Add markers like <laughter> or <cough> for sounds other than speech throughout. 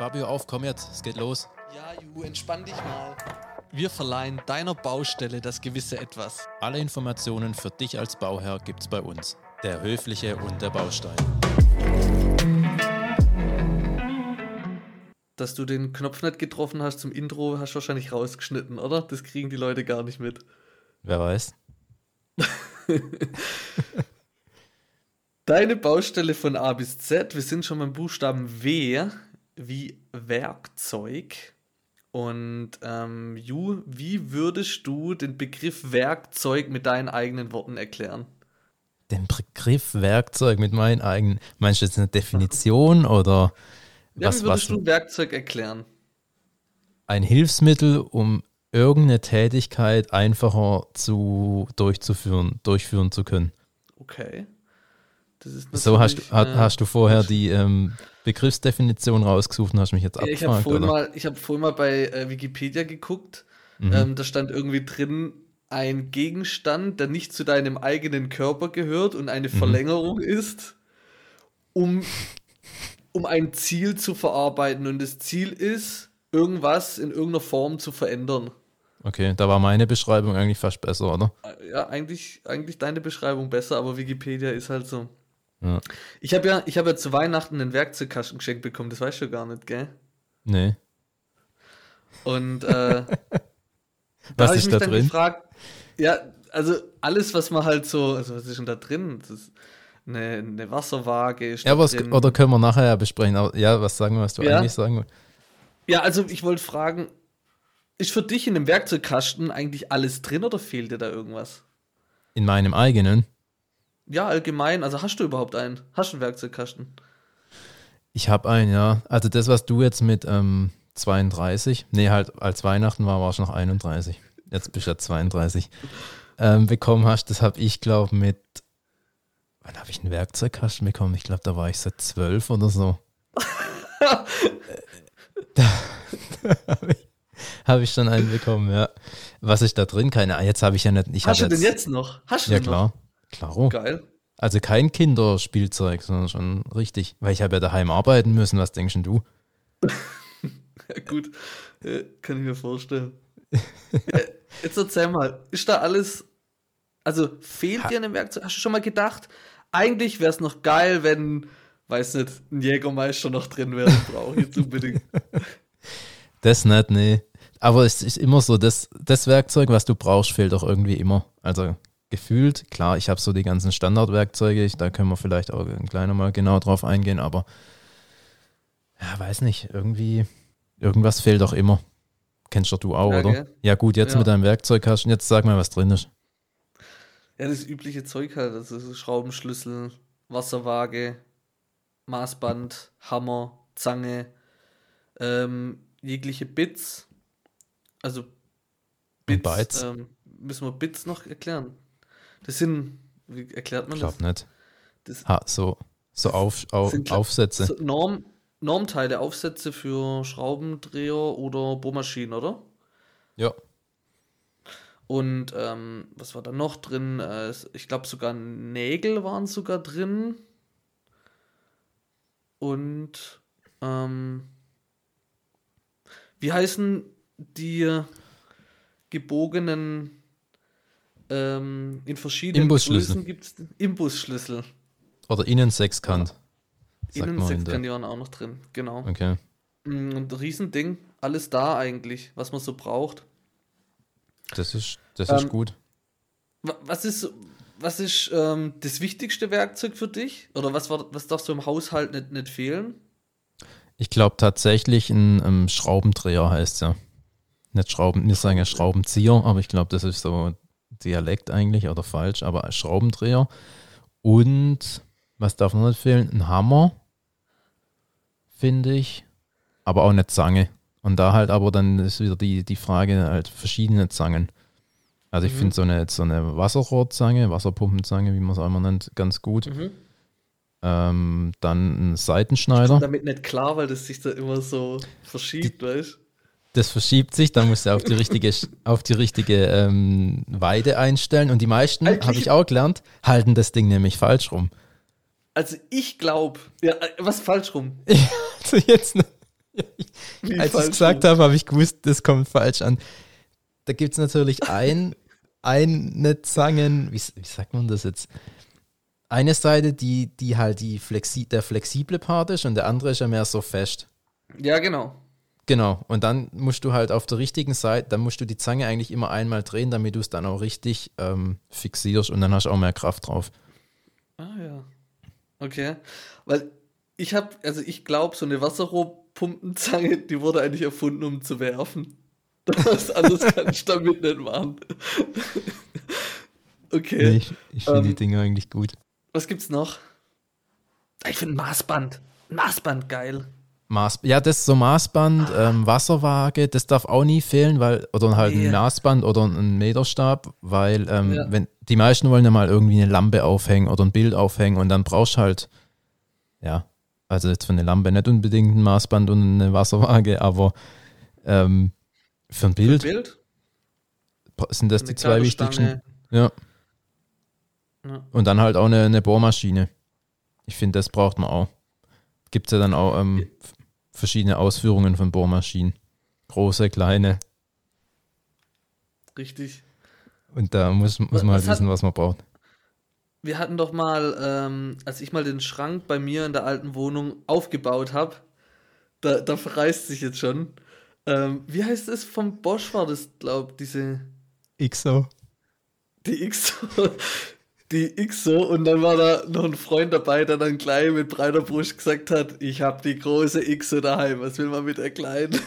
Fabio, auf, komm jetzt, es geht los. Ja, Ju, entspann dich mal. Wir verleihen deiner Baustelle das gewisse Etwas. Alle Informationen für dich als Bauherr gibt's bei uns. Der Höfliche und der Baustein. Dass du den Knopf nicht getroffen hast zum Intro, hast du wahrscheinlich rausgeschnitten, oder? Das kriegen die Leute gar nicht mit. Wer weiß? <laughs> Deine Baustelle von A bis Z, wir sind schon beim Buchstaben W wie Werkzeug. Und ähm, Ju, wie würdest du den Begriff Werkzeug mit deinen eigenen Worten erklären? Den Begriff Werkzeug mit meinen eigenen. Meinst du jetzt eine Definition oder Ja, was, wie würdest was? du Werkzeug erklären? Ein Hilfsmittel, um irgendeine Tätigkeit einfacher zu durchzuführen, durchführen zu können. Okay. So hast, äh, hast du vorher die ähm, Begriffsdefinition rausgesucht und hast mich jetzt Ja, ich habe abgefragt, vorhin, mal, ich hab vorhin mal bei äh, Wikipedia geguckt. Mhm. Ähm, da stand irgendwie drin, ein Gegenstand, der nicht zu deinem eigenen Körper gehört und Mhm. eine Verlängerung ist, um, um ein Ziel zu verarbeiten. Und das Ziel ist, irgendwas in irgendeiner Form zu verändern. Okay, da war meine Beschreibung eigentlich fast besser, oder? Äh, Ja, eigentlich, eigentlich deine Beschreibung besser, aber Wikipedia ist halt so. Ja. Ich habe ja, ich hab ja zu Weihnachten einen Werkzeugkasten geschenkt bekommen, das weißt du gar nicht, gell? Nee. Und äh, <laughs> Was da habe ich ist mich da dann drin? gefragt, ja, also alles, was man halt so, also was ist denn da drin? Das ist eine, eine Wasserwaage. Ist Ja, da was, drin. oder können wir nachher ja besprechen. Aber, ja, was sagen wir, was du Ja. eigentlich sagen wolltest? Ja, also ich wollte fragen, ist für dich in dem Werkzeugkasten eigentlich alles drin oder fehlt dir da irgendwas? In meinem eigenen. Ja, allgemein, also hast du überhaupt einen? Hast du einen Werkzeugkasten? Ich habe einen, ja. Also das, was du jetzt mit ähm, 32, nee, halt als Weihnachten war, war ich noch 31. Jetzt bist du ja 32. Ähm, bekommen hast, das habe ich, glaube mit, wann habe ich einen Werkzeugkasten bekommen? Ich glaube, da war ich seit 12 oder so. <laughs> <laughs> da habe ich, hab ich schon einen bekommen, ja. Was ist da drin? Keine Ahnung. Jetzt habe ich ja nicht. Ich hast du hab den jetzt noch? Hast du Ja, klar. Klaro. noch? Geil. Also kein Kinderspielzeug, sondern schon richtig. Weil ich habe ja daheim arbeiten müssen. Was denkst du? <laughs> Ja, gut. Äh, kann ich mir vorstellen. äh, jetzt erzähl mal, ist da alles. Also fehlt dir ein Werkzeug? Hast du schon mal gedacht, eigentlich wäre es noch geil, wenn, weiß nicht, ein Jägermeister noch drin wäre. Brauche ich jetzt unbedingt. <laughs> Das nicht, nee. Aber es ist immer so, das, das Werkzeug, was du brauchst, fehlt auch irgendwie immer. Also gefühlt, klar, ich habe so die ganzen Standardwerkzeuge, ich, da können wir vielleicht auch ein kleiner mal genau drauf eingehen, aber ja, weiß nicht, irgendwie, irgendwas fehlt auch immer. Kennst doch du auch, Ja, oder? gell? Ja, gut, jetzt Ja. mit deinem Werkzeugkasten, jetzt sag mal, was drin ist. Ja, das übliche Zeug halt. Also so Schraubenschlüssel, Wasserwaage, Maßband, Hammer, Zange, ähm, jegliche Bits. Also Bytes? Ähm, müssen wir Bits noch erklären? Das sind, wie erklärt man Ich das? glaube nicht. das Ha, so so auf, auf, sind Aufsätze. so Norm, Normteile, Aufsätze für Schraubendreher oder Bohrmaschinen, oder? Ja. Und ähm, was war da noch drin? Äh, ich glaube sogar Nägel waren sogar drin. Und ähm, wie heißen die gebogenen ähm, in verschiedenen. Größen gibt's Imbusschlüssel. Oder Innensechskant. sagt man in der- Innensechskant auch noch drin, genau. Okay. Mm, Und ein Riesending, alles da eigentlich, was man so braucht. Das ist, das ist Ähm, gut. Wa- Was ist, was ist ähm, das wichtigste Werkzeug für dich? Oder was, war, was darf so im Haushalt nicht, nicht fehlen? Ich glaube tatsächlich ein ähm, Schraubendreher heißt ja. Nicht Schrauben, wir sagen ja Schraubenzieher, aber ich glaube, das ist so Dialekt eigentlich oder falsch, aber ein Schraubendreher. Und was darf noch nicht fehlen? Ein Hammer, finde ich, aber auch eine Zange. Und da halt aber dann ist wieder die, die Frage, halt verschiedene Zangen. Also ich Mhm. finde so eine, so eine Wasserrohrzange, Wasserpumpenzange, wie man es auch immer nennt, ganz gut. Mhm. Ähm, dann ein Seitenschneider. Damit nicht klar, weil das sich da immer so verschiebt, weißt Das verschiebt sich, dann musst du auf die richtige, auf die richtige ähm, Weide einstellen. Und die meisten, habe ich auch gelernt, halten das Ding nämlich falsch rum. Also ich glaube, ja, äh, was falsch rum. <laughs> Also jetzt, Wie Als ich falsch gesagt habe, habe ich gewusst, das kommt falsch an. Da gibt es natürlich ein, eine Zangen, wie, wie sagt man das jetzt? Eine Seite, die, die halt die flexi der flexible Part ist und der andere ist ja mehr so fest. Ja, genau. Genau. Und dann musst du halt auf der richtigen Seite, dann musst du die Zange eigentlich immer einmal drehen, damit du es dann auch richtig ähm, fixierst und dann hast du auch mehr Kraft drauf. Ah ja. Okay. Weil ich habe, also ich glaube, so eine Wasserrohrpumpenzange, die wurde eigentlich erfunden, um zu werfen. <laughs> Was anderes kann ich damit nicht machen. <laughs> okay. Nee, ich ich finde Ähm, die Dinge eigentlich gut. Was gibt's noch? Ich finde ein Maßband. Maßband geil. Maß, ja, das ist so Maßband, ähm, Wasserwaage, das darf auch nie fehlen, weil, oder halt ein. Maßband oder ein Meterstab, weil ähm, Ja. wenn die meisten wollen ja mal irgendwie eine Lampe aufhängen oder ein Bild aufhängen und dann brauchst du halt, ja, also jetzt für eine Lampe nicht unbedingt ein Maßband und eine Wasserwaage, aber ähm, für ein Bild Bild. sind das eine die zwei wichtigsten. Ja. Ja. Und dann halt auch eine, eine Bohrmaschine. Ich finde, das braucht man auch. Gibt es ja dann auch ähm, verschiedene Ausführungen von Bohrmaschinen. Große, kleine. Richtig. Und da muss, muss Was- man halt was hat- wissen, was man braucht. Wir hatten doch mal, ähm, als ich mal den Schrank bei mir in der alten Wohnung aufgebaut habe, da, da verreißt sich jetzt schon. Ähm, wie heißt es vom Bosch war das, glaub, diese, XO. die XO, die XO und dann war da noch ein Freund dabei, der dann gleich mit breiter Brust gesagt hat, ich habe die große XO daheim, was will man mit der kleinen? <laughs>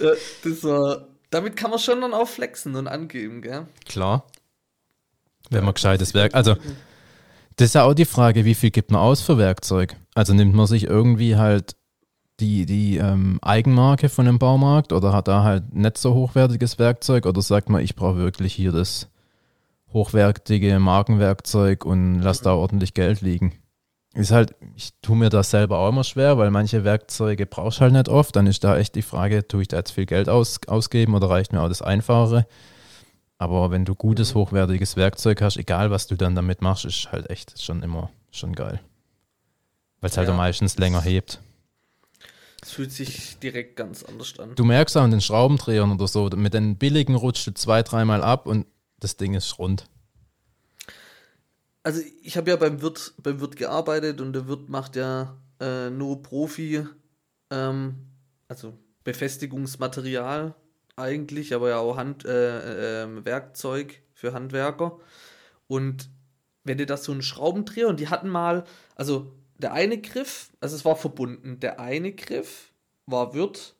ja, das war, damit kann man schon dann auch flexen und angeben, gell? Klar. Wenn man gescheites Werk. Also, das ist ja auch die Frage, wie viel gibt man aus für Werkzeug? Also nimmt man sich irgendwie halt die, die ähm, Eigenmarke von dem Baumarkt oder hat da halt nicht so hochwertiges Werkzeug oder sagt man, ich brauche wirklich hier das hochwertige Markenwerkzeug und lass da ordentlich Geld liegen? Ist halt, ich tue mir das selber auch immer schwer, weil manche Werkzeuge brauchst halt nicht oft. Dann ist da echt die Frage, tue ich da jetzt viel Geld aus, ausgeben oder reicht mir auch das Einfachere? Aber wenn du gutes, hochwertiges Werkzeug hast, egal was du dann damit machst, ist halt echt schon immer schon geil. Weil es halt Ja. am meistens länger hebt. Es fühlt sich direkt ganz anders an. Du merkst auch an den Schraubendrehern oder so, mit den billigen rutscht du zwei, dreimal ab und das Ding ist rund. Also ich habe ja beim Wirt, beim Wirt gearbeitet und der Wirt macht ja äh, nur Profi, ähm, also Befestigungsmaterial eigentlich, aber ja auch Hand, äh, ähm, Werkzeug für Handwerker. Und wenn dir das so ein Schraubendreher und die hatten mal, also der eine Griff, also es war verbunden, der eine Griff war Wirt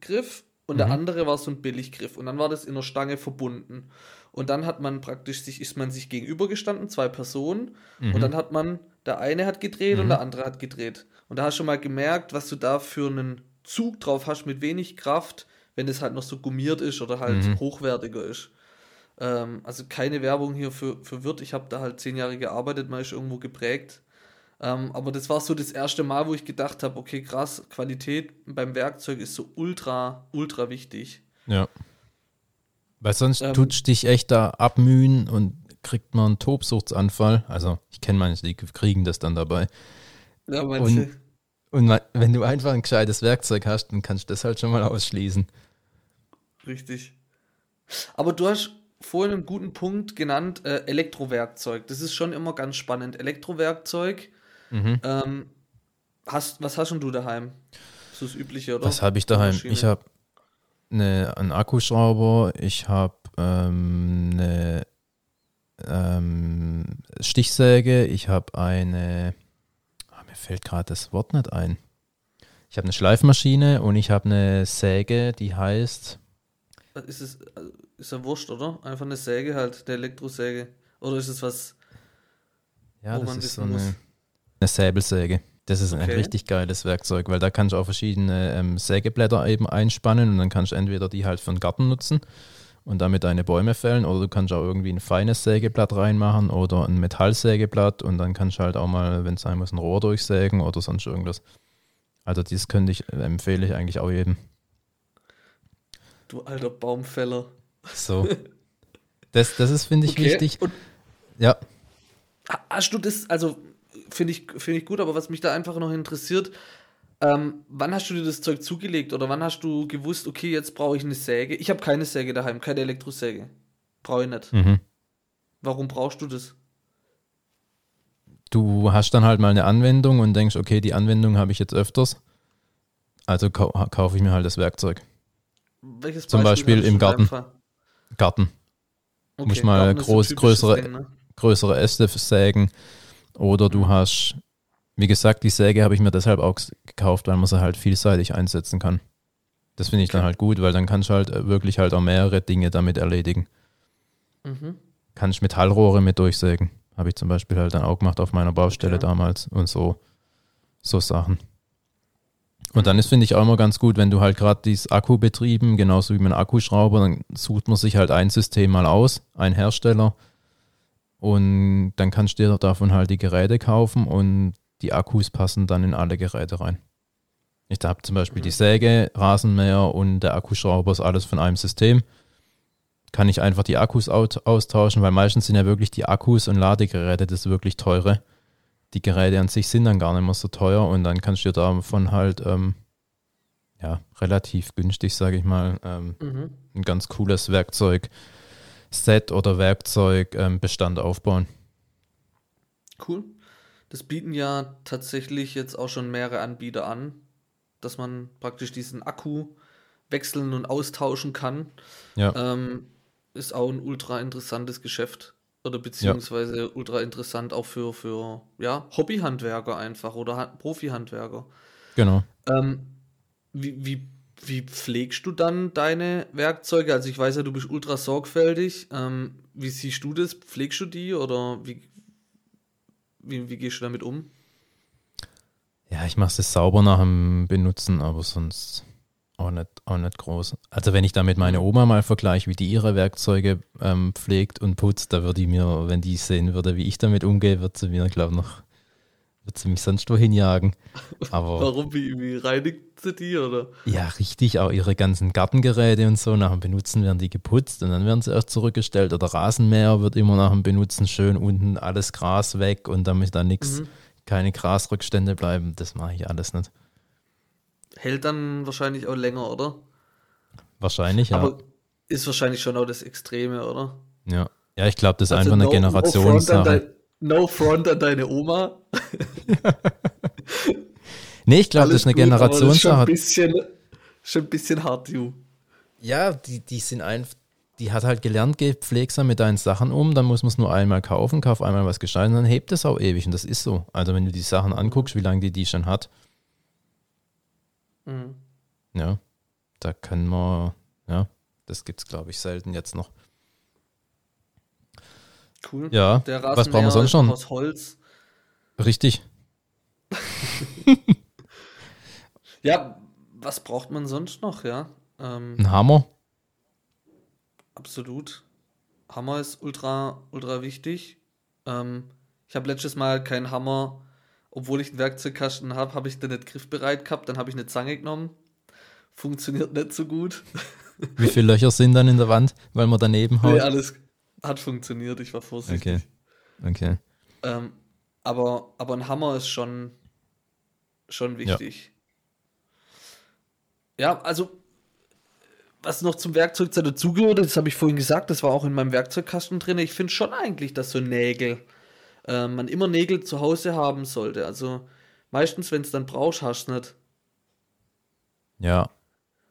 Griff und der Mhm. andere war so ein Billiggriff und dann war das in der Stange verbunden. Und dann hat man praktisch sich, ist man sich gegenübergestanden, zwei Personen, Mhm. und dann hat man, der eine hat gedreht und Mhm. der andere hat gedreht. Und da hast du schon mal gemerkt, was du da für einen Zug drauf hast mit wenig Kraft, wenn es halt noch so gummiert ist oder halt Mhm. hochwertiger ist. Ähm, also keine Werbung hier für, für Wirt. Ich habe da halt zehn Jahre gearbeitet, man ist irgendwo geprägt. Ähm, aber das war so das erste Mal, wo ich gedacht habe, okay, krass, Qualität beim Werkzeug ist so ultra, ultra wichtig. Ja. Weil sonst Ähm, tut dich echt da abmühen und kriegt man einen Tobsuchtsanfall. Also ich kenne manche, die kriegen das dann dabei. Ja, manche. Und ma- wenn du einfach ein gescheites Werkzeug hast, dann kannst du das halt schon mal ausschließen. Richtig. Aber du hast vorhin einen guten Punkt genannt, äh, Elektrowerkzeug. Das ist schon immer ganz spannend. Elektrowerkzeug, Mhm. ähm, hast, was hast denn du daheim? Das ist das Übliche, oder? Was habe ich daheim? Ich habe eine, einen Akkuschrauber, ich habe ähm, eine ähm, Stichsäge, ich habe eine, ah, mir fällt gerade das Wort nicht ein. Ich habe eine Schleifmaschine und ich habe eine Säge, die heißt, Ist es, ist ja wurscht, oder? Einfach eine Säge halt, eine Elektrosäge. Oder ist es was, ja, wo das man ist so wissen muss? Eine, Säbelsäge. Das ist ein Okay. richtig geiles Werkzeug, weil da kannst du auch verschiedene ähm, Sägeblätter eben einspannen und dann kannst du entweder die halt für den Garten nutzen und damit deine Bäume fällen oder du kannst auch irgendwie ein feines Sägeblatt reinmachen oder ein Metallsägeblatt und dann kannst du halt auch mal, wenn es sein muss, ein Rohr durchsägen oder sonst irgendwas. Also das könnte ich, äh, empfehle ich eigentlich auch jedem. du alter Baumfäller? So. <laughs> Das, das ist, finde ich, Okay. wichtig. Und Ja, ha- hast du das, also finde ich, find ich gut, aber was mich da einfach noch interessiert, ähm, wann hast du dir das Zeug zugelegt oder wann hast du gewusst, okay, jetzt brauche ich eine Säge? Ich habe keine Säge daheim, keine Elektrosäge. Brauche ich nicht. Mhm. Warum brauchst du das? Du hast dann halt mal eine Anwendung und denkst, okay, die Anwendung habe ich jetzt öfters. Also kau kaufe ich mir halt das Werkzeug. Welches Zum Beispiel hattest im Garten. Garten. Okay, Muss mal Garten groß- größere- Ding, ne? größere Äste sägen. Oder du Mhm. hast, wie gesagt, die Säge habe ich mir deshalb auch gekauft, weil man sie halt vielseitig einsetzen kann. Das finde ich dann Okay. halt gut, weil dann kannst du halt äh, wirklich halt auch mehrere Dinge damit erledigen. Mhm. Kannst Metallrohre mit durchsägen. Habe ich zum Beispiel halt dann auch gemacht auf meiner Baustelle Okay. damals und so, so Sachen. Und dann ist, finde ich, auch immer ganz gut, wenn du halt gerade dieses Akku betrieben, genauso wie mit einem Akkuschrauber, dann sucht man sich halt ein System mal aus, ein Hersteller. Und dann kannst du dir davon halt die Geräte kaufen und die Akkus passen dann in alle Geräte rein. Ich habe zum Beispiel die Mhm. Säge, Rasenmäher und der Akkuschrauber ist alles von einem System. Kann ich einfach die Akkus austauschen, weil meistens sind ja wirklich die Akkus und Ladegeräte das wirklich teure. Die Geräte an sich sind dann gar nicht mehr so teuer und dann kannst du dir davon halt ähm, ja, relativ günstig, sage ich mal, ähm, Mhm. ein ganz cooles Werkzeug, Set oder Werkzeugbestand aufbauen. Cool. Das bieten ja tatsächlich jetzt auch schon mehrere Anbieter an, dass man praktisch diesen Akku wechseln und austauschen kann. Ja. Ähm, ist auch ein ultra interessantes Geschäft. Oder beziehungsweise ultra interessant auch für, für ja, Hobbyhandwerker einfach oder Han- Profihandwerker. Genau. Ähm, wie, wie, wie pflegst du dann deine Werkzeuge? Also ich weiß ja, du bist ultra sorgfältig. Ähm, wie siehst du das? Pflegst du die oder wie, wie, wie gehst du damit um? Ja, ich mache es sauber nach dem Benutzen, aber sonst auch nicht, auch nicht groß. Also wenn ich damit meine Oma mal vergleiche, wie die ihre Werkzeuge ähm, pflegt und putzt, da würde ich mir, wenn die sehen würde, wie ich damit umgehe, wird sie mir, glaube ich, noch, wird sie mich sonst wohin jagen. Aber <laughs> Warum? Wie, wie reinigt sie die oder? ja, richtig, auch ihre ganzen Gartengeräte und so, nach dem Benutzen werden die geputzt und dann werden sie erst zurückgestellt. Oder Rasenmäher wird immer nach dem Benutzen schön unten alles Gras weg und damit da nichts, Mhm. keine Grasrückstände bleiben. Das mache ich alles nicht. Hält dann wahrscheinlich auch länger, oder? Wahrscheinlich, ja. Aber ist wahrscheinlich schon auch das Extreme, oder? Ja, ja ich glaube, das ist Also einfach eine Generationssache. No front an deine Oma. <laughs> nee, ich glaube, das ist eine gut, aber das ist Schon ein Generationssache. bisschen, schon ein bisschen hart, you. Ja, die, die sind einfach, die hat halt gelernt, geh pflegsam mit deinen Sachen um, dann muss man es nur einmal kaufen, kauf einmal was gescheit und dann hebt es auch ewig und das ist so. Also wenn du die Sachen anguckst, wie lange die die schon hat, Mhm. ja, da können wir, ja, das gibt's glaube ich selten jetzt noch. Cool. Ja, Der was brauchen wir Rasenmäher sonst noch? Aus Holz. Richtig. <laughs> <laughs> Ja, was braucht man sonst noch, ja? Ähm, Ein Hammer. Absolut. Hammer ist ultra, ultra wichtig. Ähm, ich habe letztes Mal keinen Hammer, obwohl ich einen Werkzeugkasten habe, habe ich den nicht griffbereit gehabt. Dann habe ich eine Zange genommen. Funktioniert nicht so gut. Wie viele Löcher sind dann in der Wand, weil man daneben Nee, haut? alles hat funktioniert. Ich war vorsichtig. Okay. Okay. Ähm, aber, aber ein Hammer ist schon, schon wichtig. Ja. also was noch zum Werkzeug dazugehört, das habe ich vorhin gesagt, das war auch in meinem Werkzeugkasten drin. Ich finde schon eigentlich, dass so Nägel, äh, man immer Nägel zu Hause haben sollte. Also meistens, wenn es dann brauchst, hast du nicht. Ja.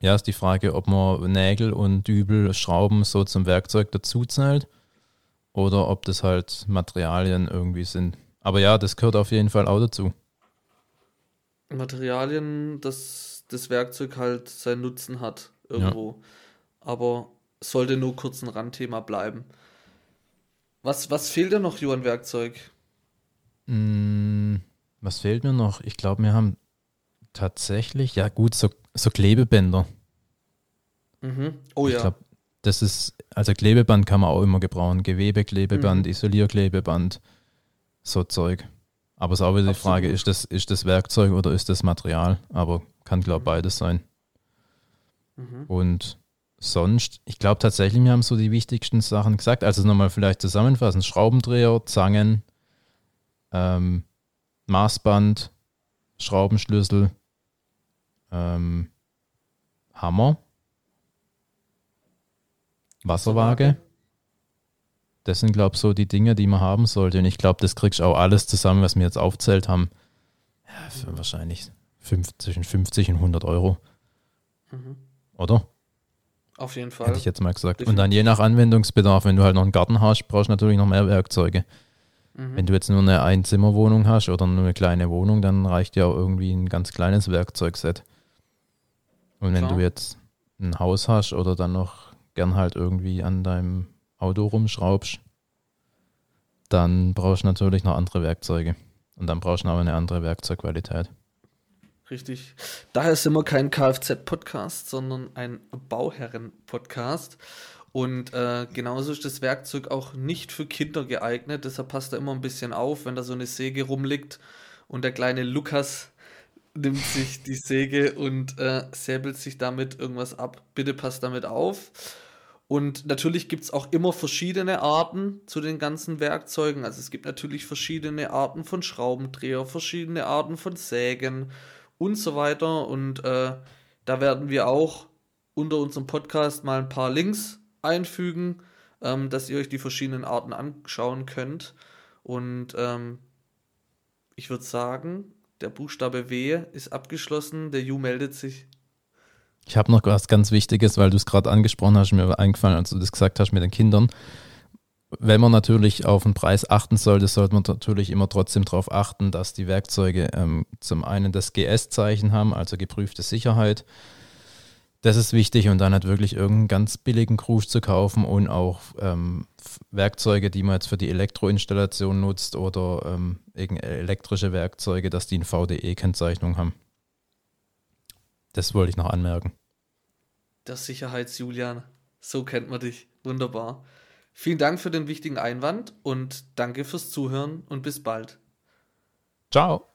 Ja, ist die Frage, ob man Nägel und Dübel, Schrauben so zum Werkzeug dazu zählt oder ob das halt Materialien irgendwie sind. Aber ja, das gehört auf jeden Fall auch dazu. Materialien, dass das Werkzeug halt seinen Nutzen hat irgendwo. Aber es sollte nur kurz ein Randthema bleiben. Was, was fehlt dir noch, Johann Werkzeug? Mm, was fehlt mir noch? Ich glaube, wir haben tatsächlich, ja gut, so, so Klebebänder. Mhm. Oh ich ja. glaube, das ist, also Klebeband kann man auch immer gebrauchen. Gewebeklebeband, Mhm. Isolierklebeband, so Zeug. Aber es ist auch wieder die Frage, Absolut. ist das, ist das Werkzeug oder ist das Material? Aber kann, glaube ich, beides sein. Mhm. Und sonst, ich glaube tatsächlich, wir haben so die wichtigsten Sachen gesagt. Also nochmal vielleicht zusammenfassen: Schraubendreher, Zangen, ähm, Maßband, Schraubenschlüssel, ähm, Hammer, Wasserwaage. Das sind, glaube ich, so die Dinge, die man haben sollte. Und ich glaube, das kriegst du auch alles zusammen, was wir jetzt aufzählt haben. Ja, wahrscheinlich 50, zwischen 50 und 100 Euro. Mhm. Oder? Auf jeden Fall. Hätte ich jetzt mal gesagt. Und dann je nach Anwendungsbedarf, wenn du halt noch einen Garten hast, brauchst du natürlich noch mehr Werkzeuge. Mhm. Wenn du jetzt nur eine Einzimmerwohnung hast oder nur eine kleine Wohnung, dann reicht ja auch irgendwie ein ganz kleines Werkzeugset. Und wenn Klar. du jetzt ein Haus hast oder dann noch gern halt irgendwie an deinem Auto rumschraubst, dann brauchst du natürlich noch andere Werkzeuge. Und dann brauchst du aber eine andere Werkzeugqualität. Richtig. Daher sind wir kein Kfz-Podcast, sondern ein Bauherren-Podcast. Und äh, genauso ist das Werkzeug auch nicht für Kinder geeignet. Deshalb passt da immer ein bisschen auf, wenn da so eine Säge rumliegt und der kleine Lukas nimmt sich die Säge und äh, säbelt sich damit irgendwas ab. Bitte passt damit auf. Und natürlich gibt es auch immer verschiedene Arten zu den ganzen Werkzeugen. Also es gibt natürlich verschiedene Arten von Schraubendreher, verschiedene Arten von Sägen und so weiter. Und äh, da werden wir auch unter unserem Podcast mal ein paar Links einfügen, ähm, dass ihr euch die verschiedenen Arten anschauen könnt. Und ähm, ich würde sagen, der Buchstabe W ist abgeschlossen. Der Ju meldet sich. Ich habe noch was ganz Wichtiges, weil du es gerade angesprochen hast, mir eingefallen, als du das gesagt hast mit den Kindern. Wenn man natürlich auf den Preis achten sollte, sollte man natürlich immer trotzdem darauf achten, dass die Werkzeuge ähm, zum einen das GS-Zeichen haben, also geprüfte Sicherheit. Das ist wichtig und dann halt wirklich irgendeinen ganz billigen Krusch zu kaufen und auch ähm, Werkzeuge, die man jetzt für die Elektroinstallation nutzt oder ähm, elektrische Werkzeuge, dass die eine VDE-Kennzeichnung haben. Das wollte ich noch anmerken. Der Sicherheits-Julian. So kennt man dich. Wunderbar. Vielen Dank für den wichtigen Einwand und danke fürs Zuhören und bis bald. Ciao.